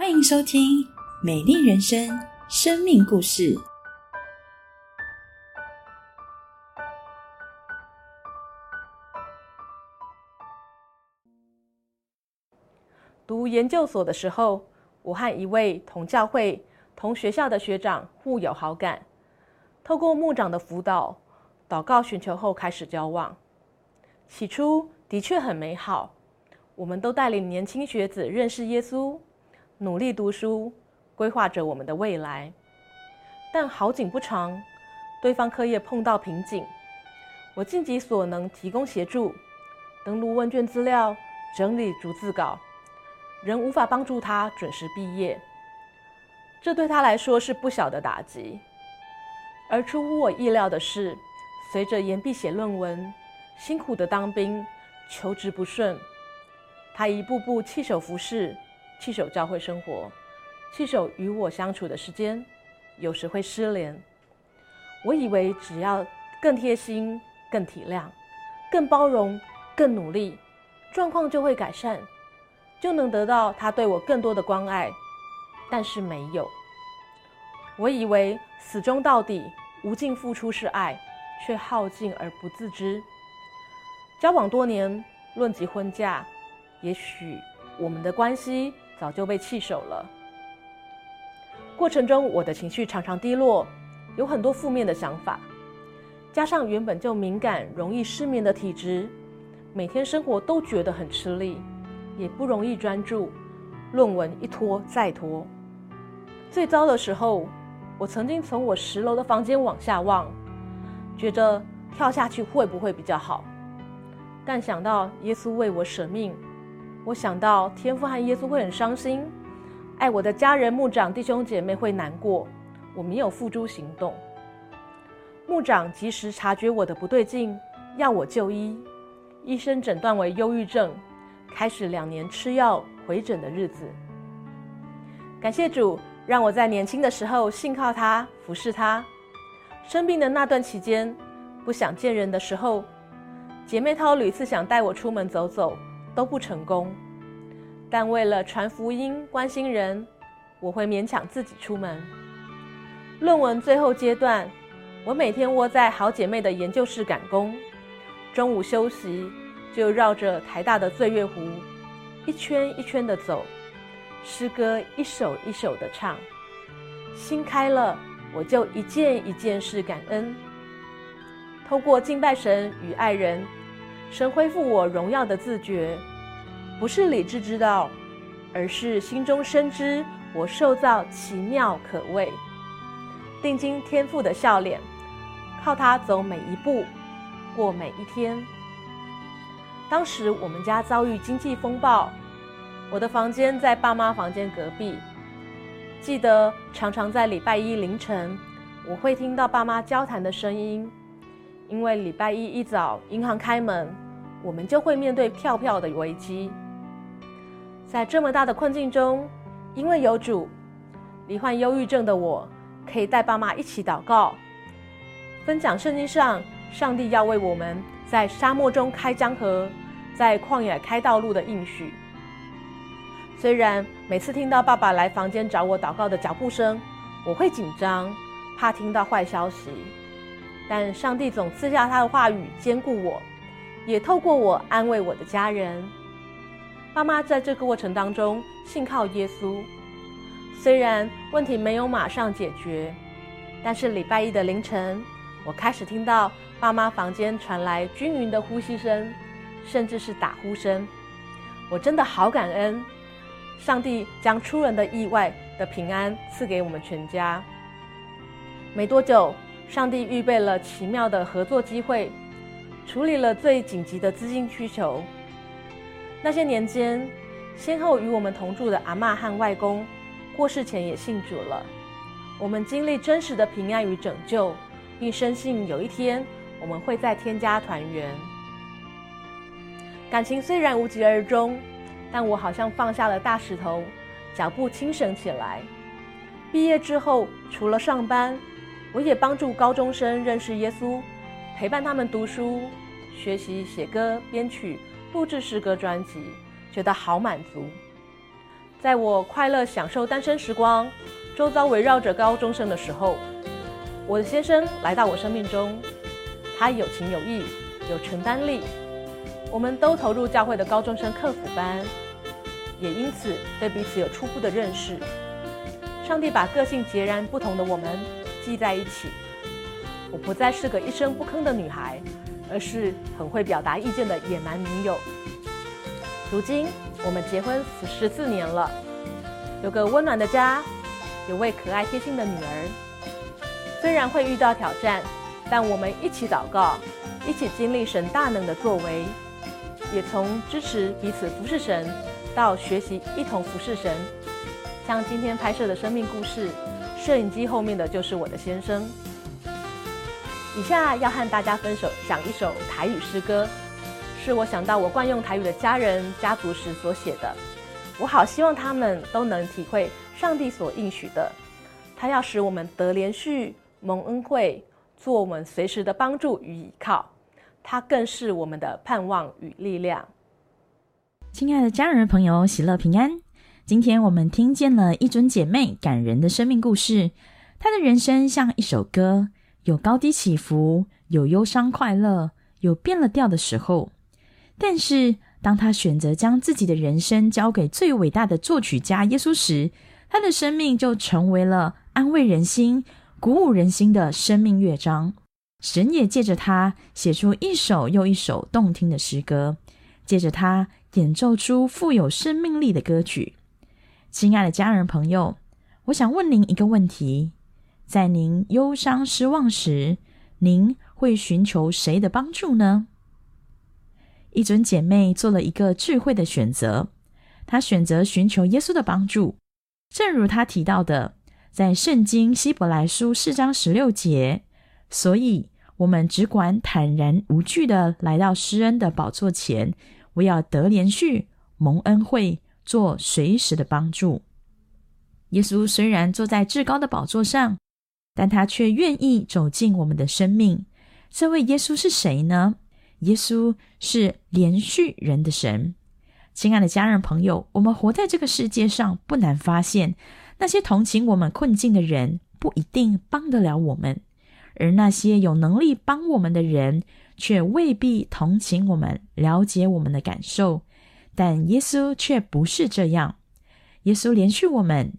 欢迎收听《美丽人生》生命故事。读研究所的时候，我和一位同教会、同学校的学长互有好感。透过牧长的辅导、祷告寻求后，开始交往。起初的确很美好，我们都带领年轻学子认识耶稣，努力读书，规划着我们的未来。但好景不长，对方课业碰到瓶颈，我尽己所能提供协助，登录问卷资料，整理逐字稿，仍无法帮助他准时毕业。这对他来说是不小的打击。而出乎我意料的是，随着岩壁写论文、辛苦的当兵、求职不顺，他一步步弃守服饰、弃守教会生活、弃守与我相处的时间，有时会失联。我以为只要更贴心、更体谅、更包容、更努力，状况就会改善，就能得到他对我更多的关爱，但是没有。我以为死忠到底。无尽付出是爱，却耗尽而不自知。交往多年，论及婚嫁，也许我们的关系早就被弃守了。过程中，我的情绪常常低落，有很多负面的想法，加上原本就敏感、容易失眠的体质，每天生活都觉得很吃力，也不容易专注。论文一拖再拖，最糟的时候。我曾经从我十楼的房间往下望，觉得跳下去会不会比较好？但想到耶稣为我舍命，我想到天父和耶稣会很伤心，爱我的家人、牧长、弟兄姐妹会难过，我没有付诸行动。牧长及时察觉我的不对劲，要我就医，医生诊断为忧郁症，开始两年吃药回诊的日子。感谢主。让我在年轻的时候信靠他，服侍他。生病的那段期间，不想见人的时候，姐妹涛屡次想带我出门走走，都不成功。但为了传福音、关心人，我会勉强自己出门。论文最后阶段，我每天窝在好姐妹的研究室赶工，中午休息就绕着台大的醉月湖一圈一圈的走。诗歌一首一首的唱，心开了，我就一件一件事感恩。透过敬拜神与爱人，神恢复我荣耀的自觉，不是理智知道，而是心中深知我受造奇妙可畏。定睛天父的笑脸，靠他走每一步，过每一天。当时我们家遭遇经济风暴。我的房间在爸妈房间隔壁，记得常常在礼拜一凌晨，我会听到爸妈交谈的声音。因为礼拜一一早银行开门，我们就会面对票票的危机。在这么大的困境中，因为有主，罹患忧郁症的我，可以带爸妈一起祷告，分享圣经上上帝要为我们在沙漠中开江河，在旷野开道路的应许。虽然每次听到爸爸来房间找我祷告的脚步声，我会紧张，怕听到坏消息，但上帝总赐下他的话语坚固我，也透过我安慰我的家人。爸妈在这个过程当中信靠耶稣，虽然问题没有马上解决，但是礼拜一的凌晨，我开始听到爸妈房间传来均匀的呼吸声，甚至是打呼声，我真的好感恩。上帝将出人的意外的平安赐给我们全家。没多久，上帝预备了奇妙的合作机会，处理了最紧急的资金需求。那些年间，先后与我们同住的阿妈和外公过世前也信主了。我们经历真实的平安与拯救，并深信有一天我们会在天家团圆。感情虽然无疾而终。但我好像放下了大石头，脚步轻省起来。毕业之后，除了上班，我也帮助高中生认识耶稣，陪伴他们读书、学习写歌、编曲、布置诗歌专辑，觉得好满足。在我快乐享受单身时光，周遭围绕着高中生的时候，我的先生来到我生命中。他有情有义，有承担力。我们都投入教会的高中生客服班，也因此对彼此有初步的认识。上帝把个性截然不同的我们系在一起。我不再是个一声不吭的女孩，而是很会表达意见的野蛮女友。如今我们结婚十四年了，有个温暖的家，有位可爱贴心的女儿。虽然会遇到挑战，但我们一起祷告，一起经历神大能的作为，也从支持彼此服侍神，到学习一同服侍神。像今天拍摄的生命故事，摄影机后面的就是我的先生。以下要和大家分手讲一首台语诗歌，是我想到我惯用台语的家人家族时所写的。我好希望他们都能体会上帝所应许的，他要使我们得连续蒙恩惠，做我们随时的帮助与依靠。他更是我们的盼望与力量。亲爱的家人朋友，喜乐平安。今天我们听见了一尊姐妹感人的生命故事，她的人生像一首歌，有高低起伏，有忧伤快乐，有变了调的时候。但是，当他选择将自己的人生交给最伟大的作曲家耶稣时，他的生命就成为了安慰人心、鼓舞人心的生命乐章。神也借着他写出一首又一首动听的诗歌，借着他演奏出富有生命力的歌曲。亲爱的家人朋友，我想问您一个问题：在您忧伤失望时，您会寻求谁的帮助呢？一尊姐妹做了一个智慧的选择，她选择寻求耶稣的帮助。正如她提到的，在圣经希伯来书四章十六节，所以我们只管坦然无惧的来到施恩的宝座前，我要得连续蒙恩惠。做随时的帮助。耶稣虽然坐在至高的宝座上，但他却愿意走进我们的生命。这位耶稣是谁呢？耶稣是连续人的神。亲爱的家人朋友，我们活在这个世界上，不难发现，那些同情我们困境的人，不一定帮得了我们；而那些有能力帮我们的人，却未必同情我们，了解我们的感受。但耶稣却不是这样。耶稣连续我们，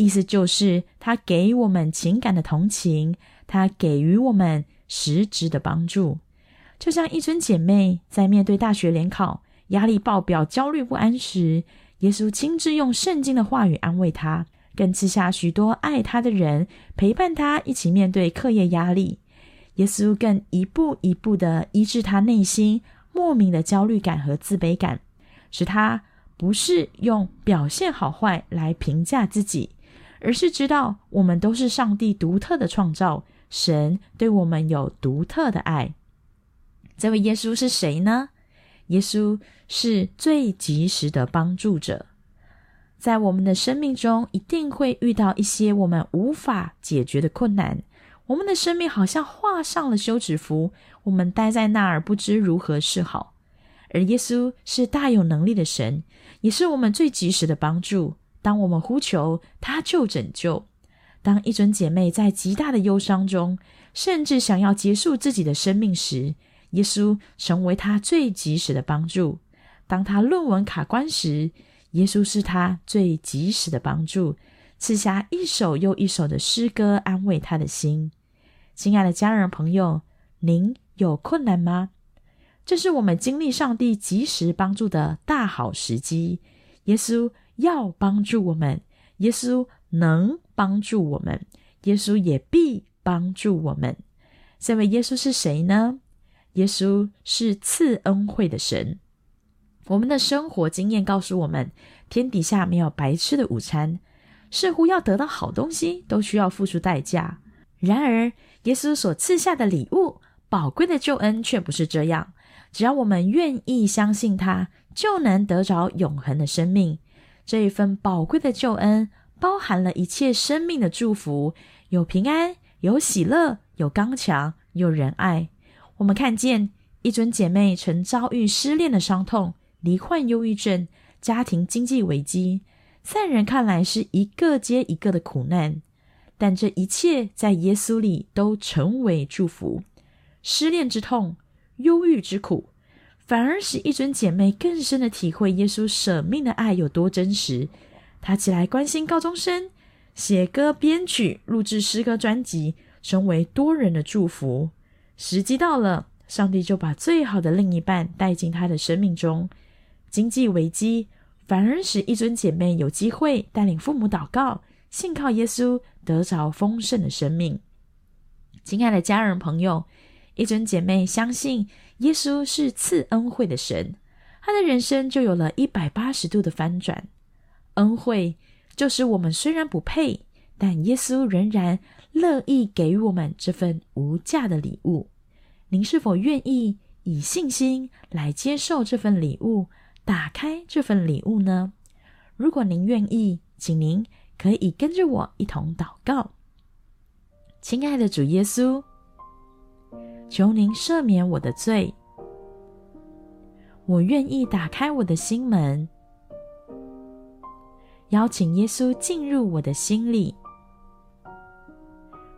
意思就是他给我们情感的同情，他给予我们实质的帮助。就像一尊姐妹在面对大学联考压力爆表、焦虑不安时，耶稣亲自用圣经的话语安慰她，更赐下许多爱她的人陪伴她一起面对课业压力。耶稣更一步一步的医治她内心莫名的焦虑感和自卑感。使他不是用表现好坏来评价自己，而是知道我们都是上帝独特的创造，神对我们有独特的爱。这位耶稣是谁呢？耶稣是最及时的帮助者。在我们的生命中，一定会遇到一些我们无法解决的困难，我们的生命好像画上了休止符，我们待在那儿，不知如何是好。而耶稣是大有能力的神，也是我们最及时的帮助。当我们呼求，他就拯救。当一尊姐妹在极大的忧伤中，甚至想要结束自己的生命时，耶稣成为她最及时的帮助。当她论文卡关时，耶稣是她最及时的帮助，赐下一首又一首的诗歌安慰她的心。亲爱的家人朋友，您有困难吗？这是我们经历上帝及时帮助的大好时机。耶稣要帮助我们，耶稣能帮助我们，耶稣也必帮助我们。这位耶稣是谁呢？耶稣是赐恩惠的神。我们的生活经验告诉我们，天底下没有白吃的午餐。似乎要得到好东西，都需要付出代价。然而，耶稣所赐下的礼物，宝贵的救恩，却不是这样。只要我们愿意相信他，就能得着永恒的生命。这一份宝贵的救恩，包含了一切生命的祝福，有平安，有喜乐，有刚强，有仁爱。我们看见一尊姐妹曾遭遇失恋的伤痛、罹患忧郁症、家庭经济危机，在人看来是一个接一个的苦难，但这一切在耶稣里都成为祝福。失恋之痛、忧郁之苦，反而使一尊姐妹更深的体会耶稣舍命的爱有多真实。她起来关心高中生，写歌、编曲、录制诗歌专辑，成为多人的祝福。时机到了，上帝就把最好的另一半带进她的生命中。经济危机反而使一尊姐妹有机会带领父母祷告，信靠耶稣，得着丰盛的生命。亲爱的家人朋友。一尊姐妹相信耶稣是赐恩惠的神，他的人生就有了一百八十度的翻转。恩惠就是我们虽然不配，但耶稣仍然乐意给予我们这份无价的礼物。您是否愿意以信心来接受这份礼物，打开这份礼物呢？如果您愿意，请您可以跟着我一同祷告。亲爱的主耶稣。求您赦免我的罪，我愿意打开我的心门，邀请耶稣进入我的心里，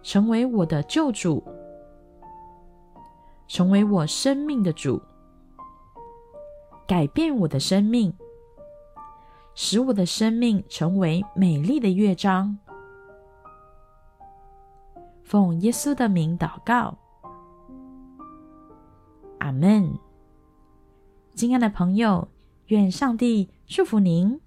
成为我的救主，成为我生命的主，改变我的生命，使我的生命成为美丽的乐章。奉耶稣的名祷告。阿门，亲爱的朋友，愿上帝祝福您。